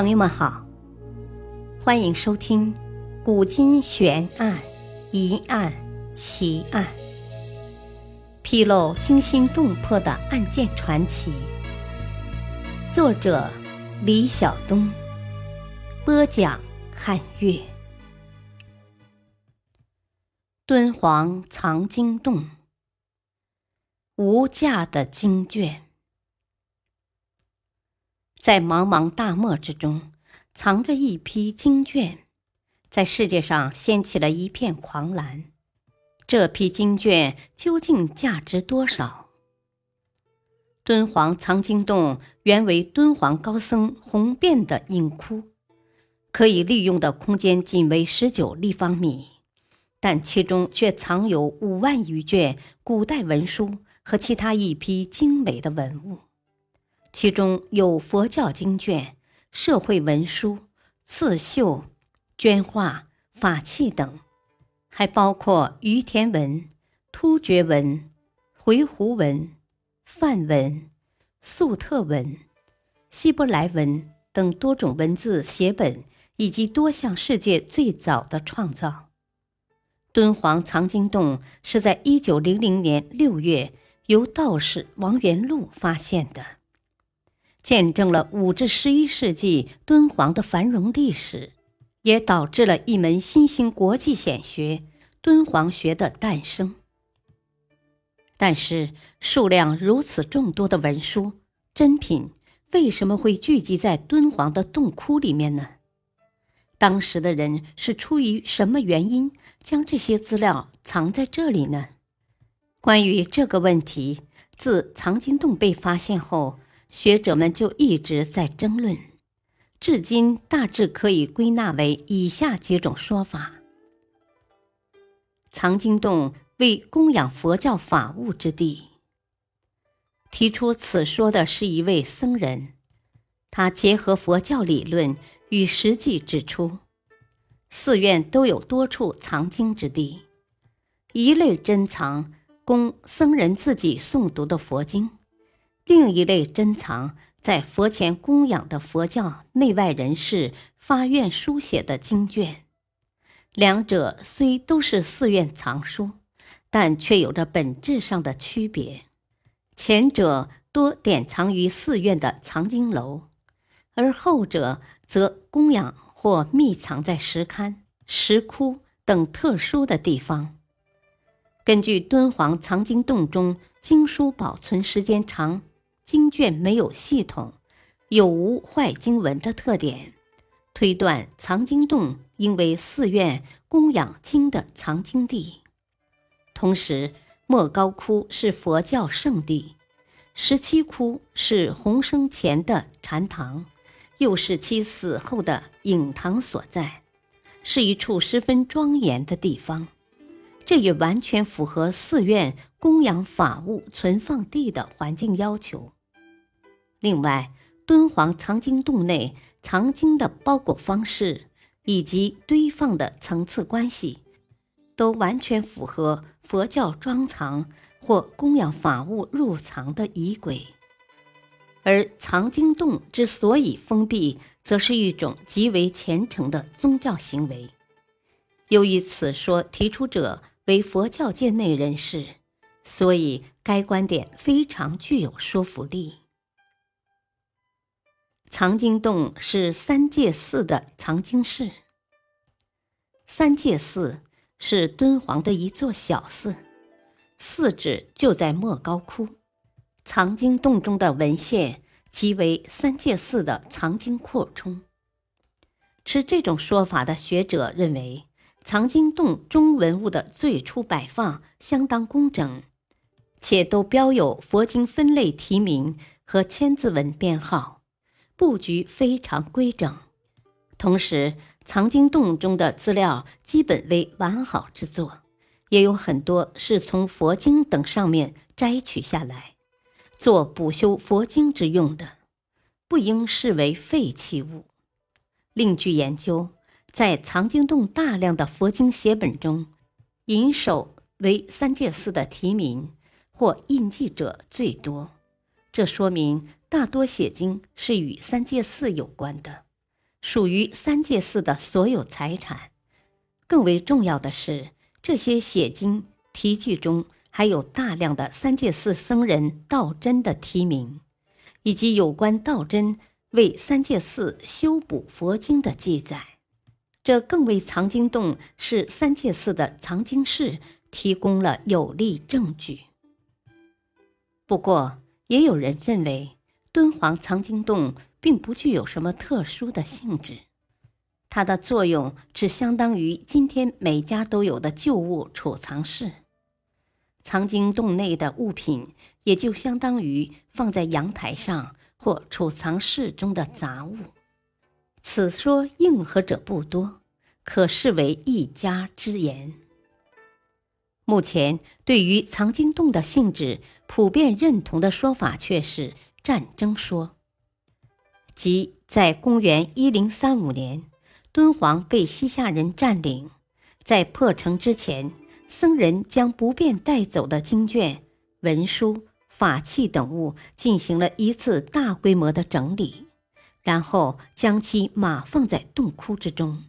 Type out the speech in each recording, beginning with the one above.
朋友们好，欢迎收听《古今悬案、疑案、奇案》，披露惊心动魄的案件传奇。作者：李晓东，播讲：汉月。敦煌藏经洞，无价的经卷。在茫茫大漠之中，藏着一批经卷，在世界上掀起了一片狂澜。这批经卷究竟价值多少？敦煌藏经洞原为敦煌高僧弘遍的隐窟，可以利用的空间仅为十九立方米，但其中却藏有五万余卷古代文书和其他一批精美的文物。其中有佛教经卷、社会文书、刺绣、绢画、法器等，还包括于田文、突厥文、回鹘文、梵文、粟特文、希伯来文等多种文字写本，以及多项世界最早的创造。敦煌藏经洞是在一九零零年六月由道士王元禄发现的。见证了五至十一世纪敦煌的繁荣历史，也导致了一门新兴国际显学——敦煌学的诞生。但是，数量如此众多的文书珍品，为什么会聚集在敦煌的洞窟里面呢？当时的人是出于什么原因将这些资料藏在这里呢？关于这个问题，自藏经洞被发现后。学者们就一直在争论，至今大致可以归纳为以下几种说法：藏经洞为供养佛教法物之地。提出此说的是一位僧人，他结合佛教理论与实际指出，寺院都有多处藏经之地，一类珍藏供僧人自己诵读的佛经。另一类珍藏在佛前供养的佛教内外人士发愿书写的经卷，两者虽都是寺院藏书，但却有着本质上的区别。前者多典藏于寺院的藏经楼，而后者则供养或密藏在石龛、石窟等特殊的地方。根据敦煌藏经洞中经书保存时间长。经卷没有系统，有无坏经文的特点，推断藏经洞应为寺院供养经的藏经地。同时，莫高窟是佛教圣地，十七窟是洪生前的禅堂，又是其死后的隐堂所在，是一处十分庄严的地方。这也完全符合寺院供养法物存放地的环境要求。另外，敦煌藏经洞内藏经的包裹方式以及堆放的层次关系，都完全符合佛教装藏或供养法物入藏的仪轨。而藏经洞之所以封闭，则是一种极为虔诚的宗教行为。由于此说提出者为佛教界内人士，所以该观点非常具有说服力。藏经洞是三界寺的藏经室。三界寺是敦煌的一座小寺，寺址就在莫高窟。藏经洞中的文献即为三界寺的藏经扩充。持这种说法的学者认为，藏经洞中文物的最初摆放相当工整，且都标有佛经分类题名和千字文编号。布局非常规整，同时藏经洞中的资料基本为完好之作，也有很多是从佛经等上面摘取下来，做补修佛经之用的，不应视为废弃物。另据研究，在藏经洞大量的佛经写本中，引首为三界寺的题名或印记者最多。这说明大多写经是与三界寺有关的，属于三界寺的所有财产。更为重要的是，这些写经题记中还有大量的三界寺僧人道真的题名，以及有关道真为三界寺修补佛经的记载。这更为藏经洞是三界寺的藏经室提供了有力证据。不过，也有人认为敦煌藏经洞并不具有什么特殊的性质。它的作用只相当于今天每家都有的旧物储藏室，藏经洞内的物品也就相当于放在阳台上或储藏室中的杂物。此说应和者不多，可视为一家之言。目前对于藏经洞的性质普遍认同的说法却是战争说，即在公元一零三五年。敦煌被西夏人占领，在破城之前，僧人将不便带走的经卷、文书、法器等物进行了一次大规模的整理，然后将其码放在洞窟之中，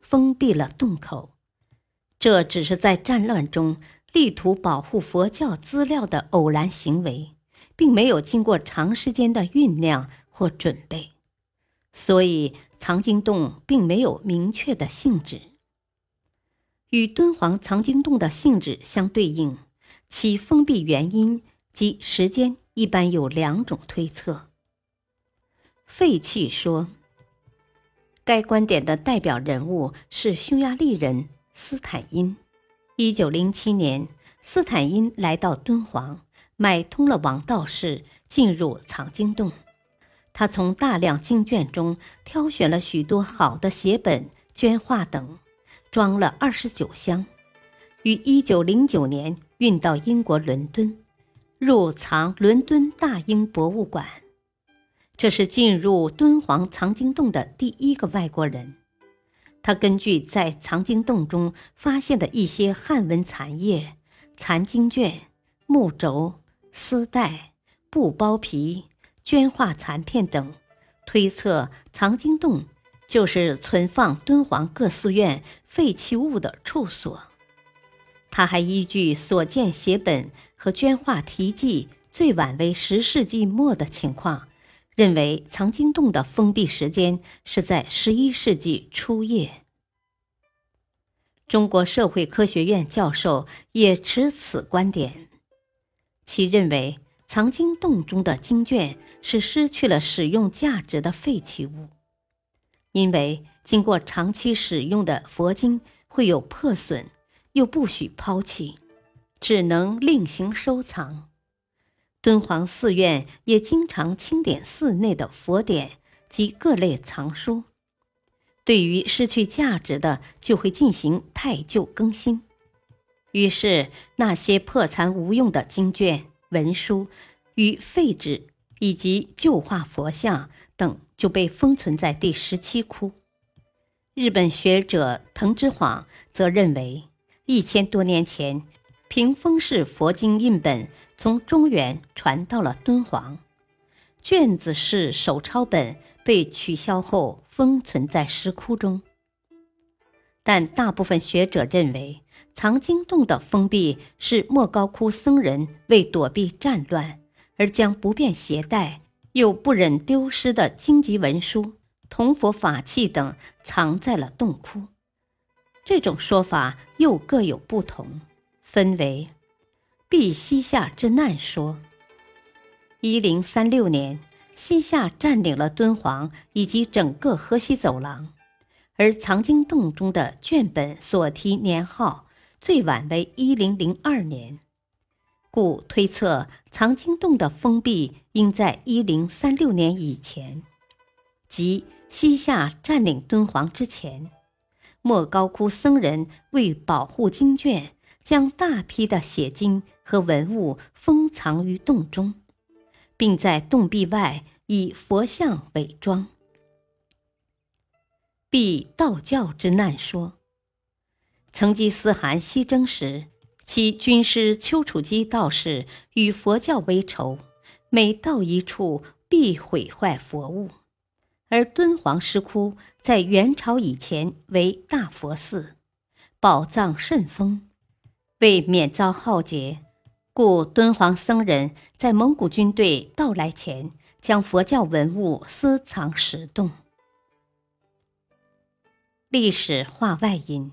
封闭了洞口。这只是在战乱中力图保护佛教资料的偶然行为，并没有经过长时间的酝酿或准备。所以，藏经洞并没有明确的性质。与敦煌藏经洞的性质相对应，其封闭原因及时间一般有两种推测。废弃说，该观点的代表人物是匈牙利人斯坦因。一九零七年，斯坦因来到敦煌，买通了王道士，进入藏经洞。他从大量经卷中挑选了许多好的写本、绢画等，装了二十九箱，于一九零九年运到英国伦敦，入藏伦敦大英博物馆。这是进入敦煌藏经洞的第一个外国人。他根据在藏经洞中发现的一些汉文残页、残经卷、木轴、丝带、布包皮。绢画残片等，推测藏经洞就是存放敦煌各寺院废弃物的处所。他还依据所见写本和绢画题记最晚为十世纪末的情况，认为藏经洞的封闭时间是在十一世纪初叶。中国社会科学院教授也持此观点，其认为。藏经洞中的经卷是失去了使用价值的废弃物，因为经过长期使用的佛经会有破损，又不许抛弃，只能另行收藏。敦煌寺院也经常清点寺内的佛典及各类藏书，对于失去价值的就会进行太旧更新，于是那些破残无用的经卷。文书与废纸以及旧画佛像等就被封存在第十七窟。日本学者藤之晃则认为，一千多年前屏风式佛经印本从中原传到了敦煌，卷子式手抄本被取消后封存在石窟中。但大部分学者认为。藏经洞的封闭是莫高窟僧人为躲避战乱，而将不便携带又不忍丢失的经籍文书、铜佛法器等藏在了洞窟。这种说法又各有不同，分为避西夏之难说。一零三六年，西夏占领了敦煌以及整个河西走廊，而藏经洞中的卷本所提年号。最晚为一零零二年，故推测藏经洞的封闭应在一零三六年以前，即西夏占领敦煌之前。莫高窟僧人为保护经卷，将大批的写经和文物封藏于洞中，并在洞壁外以佛像伪装，避道教之难说。成吉思汗西征时，其军师丘处机道士与佛教为仇，每到一处必毁坏佛物，而敦煌石窟在元朝以前为大佛寺，宝藏甚丰。为免遭浩劫，故敦煌僧人在蒙古军队到来前，将佛教文物私藏石洞。历史话外音：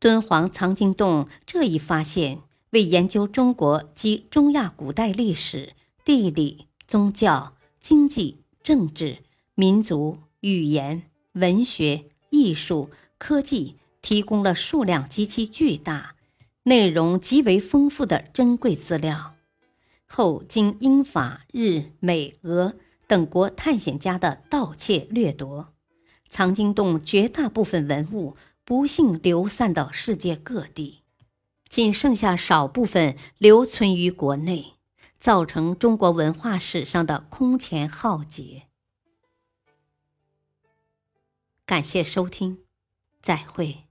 敦煌藏经洞这一发现，为研究中国及中亚古代历史、地理、宗教、经济、政治、民族、语言、文学、艺术、科技。提供了数量极其巨大、内容极为丰富的珍贵资料。后经英法日美俄等国探险家的盗窃掠夺，藏经洞绝大部分文物不幸流散到世界各地，仅剩下少部分留存于国内，造成中国文化史上的空前浩劫。感谢收听，再会。